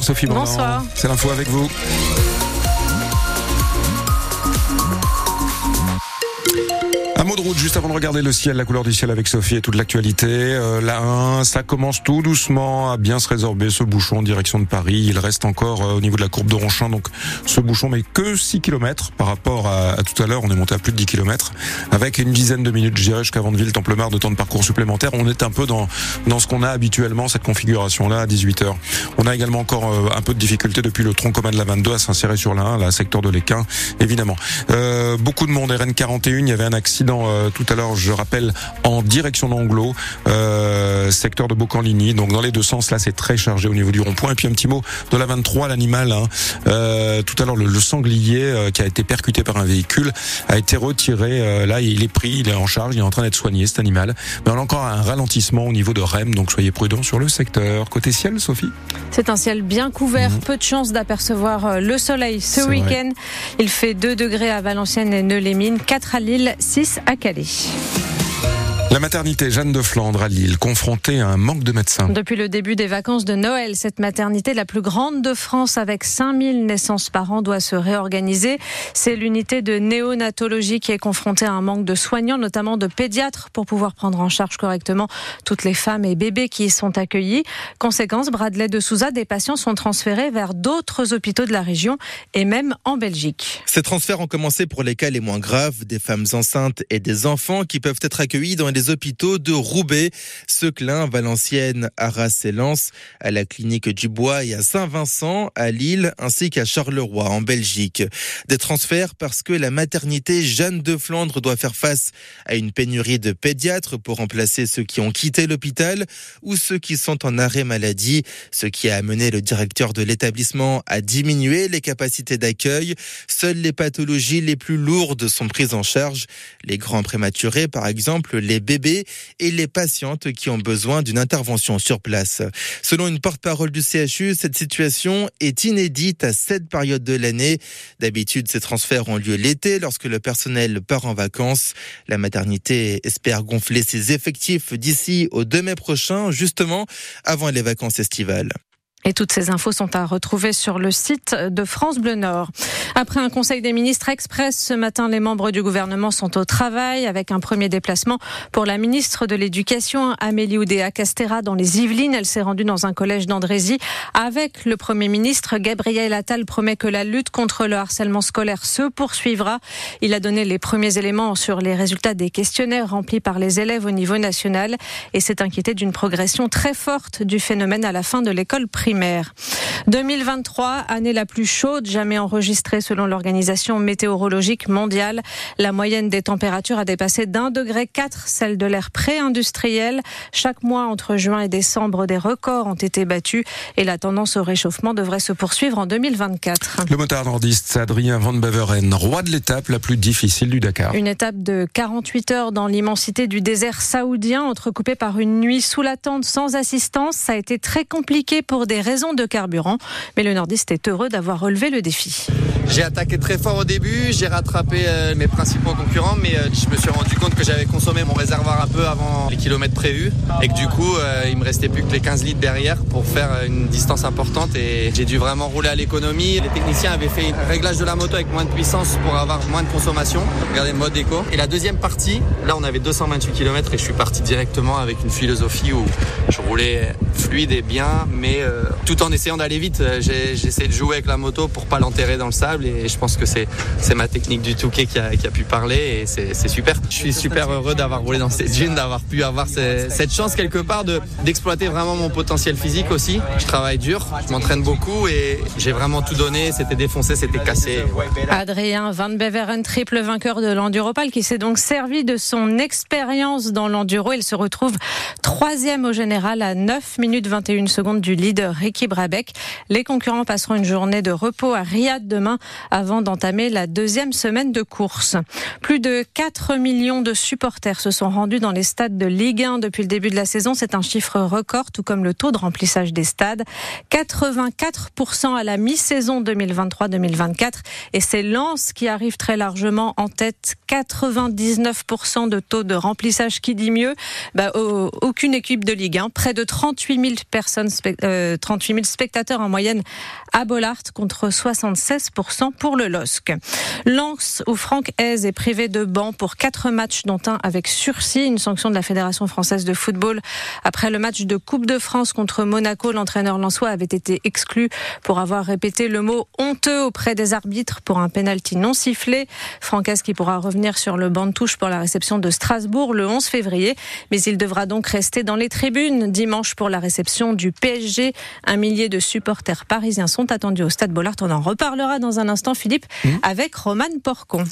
Sophie. Bonsoir. C'est l'info avec vous. Juste avant de regarder le ciel, la couleur du ciel avec Sophie et toute l'actualité. Euh, la 1, ça commence tout doucement à bien se résorber ce bouchon en direction de Paris. Il reste encore euh, au niveau de la courbe de Ronchamp, donc ce bouchon mais que 6 km par rapport à, tout à l'heure. On est monté à plus de 10 km avec une dizaine de minutes, je dirais, jusqu'à Vandeville, Templemar de temps de parcours supplémentaire. On est un peu dans dans ce qu'on a habituellement cette configuration là à 18 h On a également encore euh, un peu de difficulté depuis le tronc commun de la 22 à s'insérer sur la 1, la secteur de l'Équin, évidemment. Euh, beaucoup de monde. RN41, il y avait un accident euh, tout à l'heure, je rappelle, en direction d'Anglo, euh, secteur de Bocanligny. Donc dans les deux sens, là, c'est très chargé au niveau du rond-point. Et puis un petit mot de la 23, l'animal. Hein. Euh, tout à l'heure, le, sanglier qui a été percuté par un véhicule a été retiré. là, il est pris, il est en charge, il est en train d'être soigné, cet animal. Mais on a encore un ralentissement au niveau de REM, donc soyez prudents sur le secteur. Côté ciel, Sophie? C'est un ciel bien couvert, mhm. peu de chance d'apercevoir le soleil ce week-end. Il fait 2 degrés à Valenciennes et Neulémine, 4 à Lille, 6 à Calais. Alışveriş. La maternité Jeanne de Flandre à Lille, confrontée à un manque de médecins. Depuis le début des vacances de Noël, cette maternité la plus grande de France avec 5000 naissances par an doit se réorganiser. C'est l'unité de néonatologie qui est confrontée à un manque de soignants, notamment de pédiatres, pour pouvoir prendre en charge correctement toutes les femmes et bébés qui y sont accueillis. Conséquence, Bradley de Souza, des patients sont transférés vers d'autres hôpitaux de la région et même en Belgique. Ces transferts ont commencé pour les cas les moins graves, des femmes enceintes et des enfants qui peuvent être accueillis dans les hôpitaux de Roubaix, Seclin, Valenciennes, Arras et Lens, à la clinique du Bois et à Saint-Vincent, à Lille, ainsi qu'à Charleroi, en Belgique. Des transferts parce que la maternité Jeanne de Flandre doit faire face à une pénurie de pédiatres pour remplacer ceux qui ont quitté l'hôpital ou ceux qui sont en arrêt maladie, ce qui a amené le directeur de l'établissement à diminuer les capacités d'accueil. Seules les pathologies les plus lourdes sont prises en charge. Les grands prématurés, par exemple, les bébés et les patientes qui ont besoin d'une intervention sur place. Selon une porte-parole du CHU, cette situation est inédite à cette période de l'année. D'habitude, ces transferts ont lieu l'été lorsque le personnel part en vacances. La maternité espère gonfler ses effectifs d'ici au 2 mai prochain, justement avant les vacances estivales. Et toutes ces infos sont à retrouver sur le site de France Bleu Nord. Après un conseil des ministres express, ce matin, les membres du gouvernement sont au travail avec un premier déplacement pour la ministre de l'Éducation, Amélie Oudéa Castera, dans les Yvelines. Elle s'est rendue dans un collège d'Andrézy avec le premier ministre. Gabriel Attal promet que la lutte contre le harcèlement scolaire se poursuivra. Il a donné les premiers éléments sur les résultats des questionnaires remplis par les élèves au niveau national et s'est inquiété d'une progression très forte du phénomène à la fin de l'école primaire primaire. 2023, année la plus chaude jamais enregistrée selon l'Organisation météorologique mondiale. La moyenne des températures a dépassé d'un degré 4 celle de l'ère pré-industriel. Chaque mois entre juin et décembre, des records ont été battus et la tendance au réchauffement devrait se poursuivre en 2024. Le motard nordiste Adrien Van Beveren, roi de l'étape la plus difficile du Dakar. Une étape de 48 heures dans l'immensité du désert saoudien, entrecoupée par une nuit sous la tente sans assistance. Ça a été très compliqué pour des raisons de carburant. Mais le nordiste est heureux d'avoir relevé le défi. J'ai attaqué très fort au début, j'ai rattrapé euh, mes principaux concurrents, mais euh, je me suis rendu compte que j'avais consommé mon réservoir un peu avant les kilomètres prévus et que du coup, euh, il me restait plus que les 15 litres derrière pour faire une distance importante et j'ai dû vraiment rouler à l'économie. Les techniciens avaient fait un réglage de la moto avec moins de puissance pour avoir moins de consommation. Regardez le mode éco. Et la deuxième partie, là on avait 228 km et je suis parti directement avec une philosophie où je roulais fluide et bien, mais tout en essayant d'aller vite. J'ai essayé de jouer avec la moto pour pas l'enterrer dans le sable et je pense que c'est ma technique du Touquet qui a, qui a pu parler et c'est super. Je suis super heureux d'avoir roulé dans cette dune, d'avoir pu avoir cette chance quelque part d'exploiter vraiment mon potentiel physique aussi. Je travaille dur, je m'entraîne beaucoup et j'ai vraiment tout donné. C'était défoncé, c'était cassé. Adrien Van Beveren, triple vainqueur de l'Enduropal, qui s'est donc servi de son expérience dans l'enduro. Il se retrouve troisième au général à 9 minutes 21 secondes du leader Ricky Brabeck. Les concurrents passeront une journée de repos à Riyad demain avant d'entamer la deuxième semaine de course. Plus de 4 millions de supporters se sont rendus dans les stades de Ligue 1 depuis le début de la saison. C'est un chiffre record, tout comme le taux de remplissage des stades. 84% à la mi-saison 2023-2024. Et c'est Lens qui arrive très largement en tête. 99% de taux de remplissage. Qui dit mieux? Bah, Aucune équipe de Ligue 1. Près de 38 000 personnes, 38 euh, 000 spectateurs en moyenne à Bollard contre 76% pour le LOSC. Lens où Franck Hez est privé de banc pour quatre matchs dont un avec sursis, une sanction de la Fédération française de football. Après le match de Coupe de France contre Monaco, l'entraîneur lensois avait été exclu pour avoir répété le mot honteux auprès des arbitres pour un pénalty non sifflé. Franck Hez qui pourra revenir sur le banc de touche pour la réception de Strasbourg le 11 février, mais il devra donc rester dans les tribunes dimanche pour la réception du PSG. Un millier de supporters parisiens sont attendus au Stade Bollard. On en reparlera dans un instant, Philippe, mmh. avec Roman Porcon.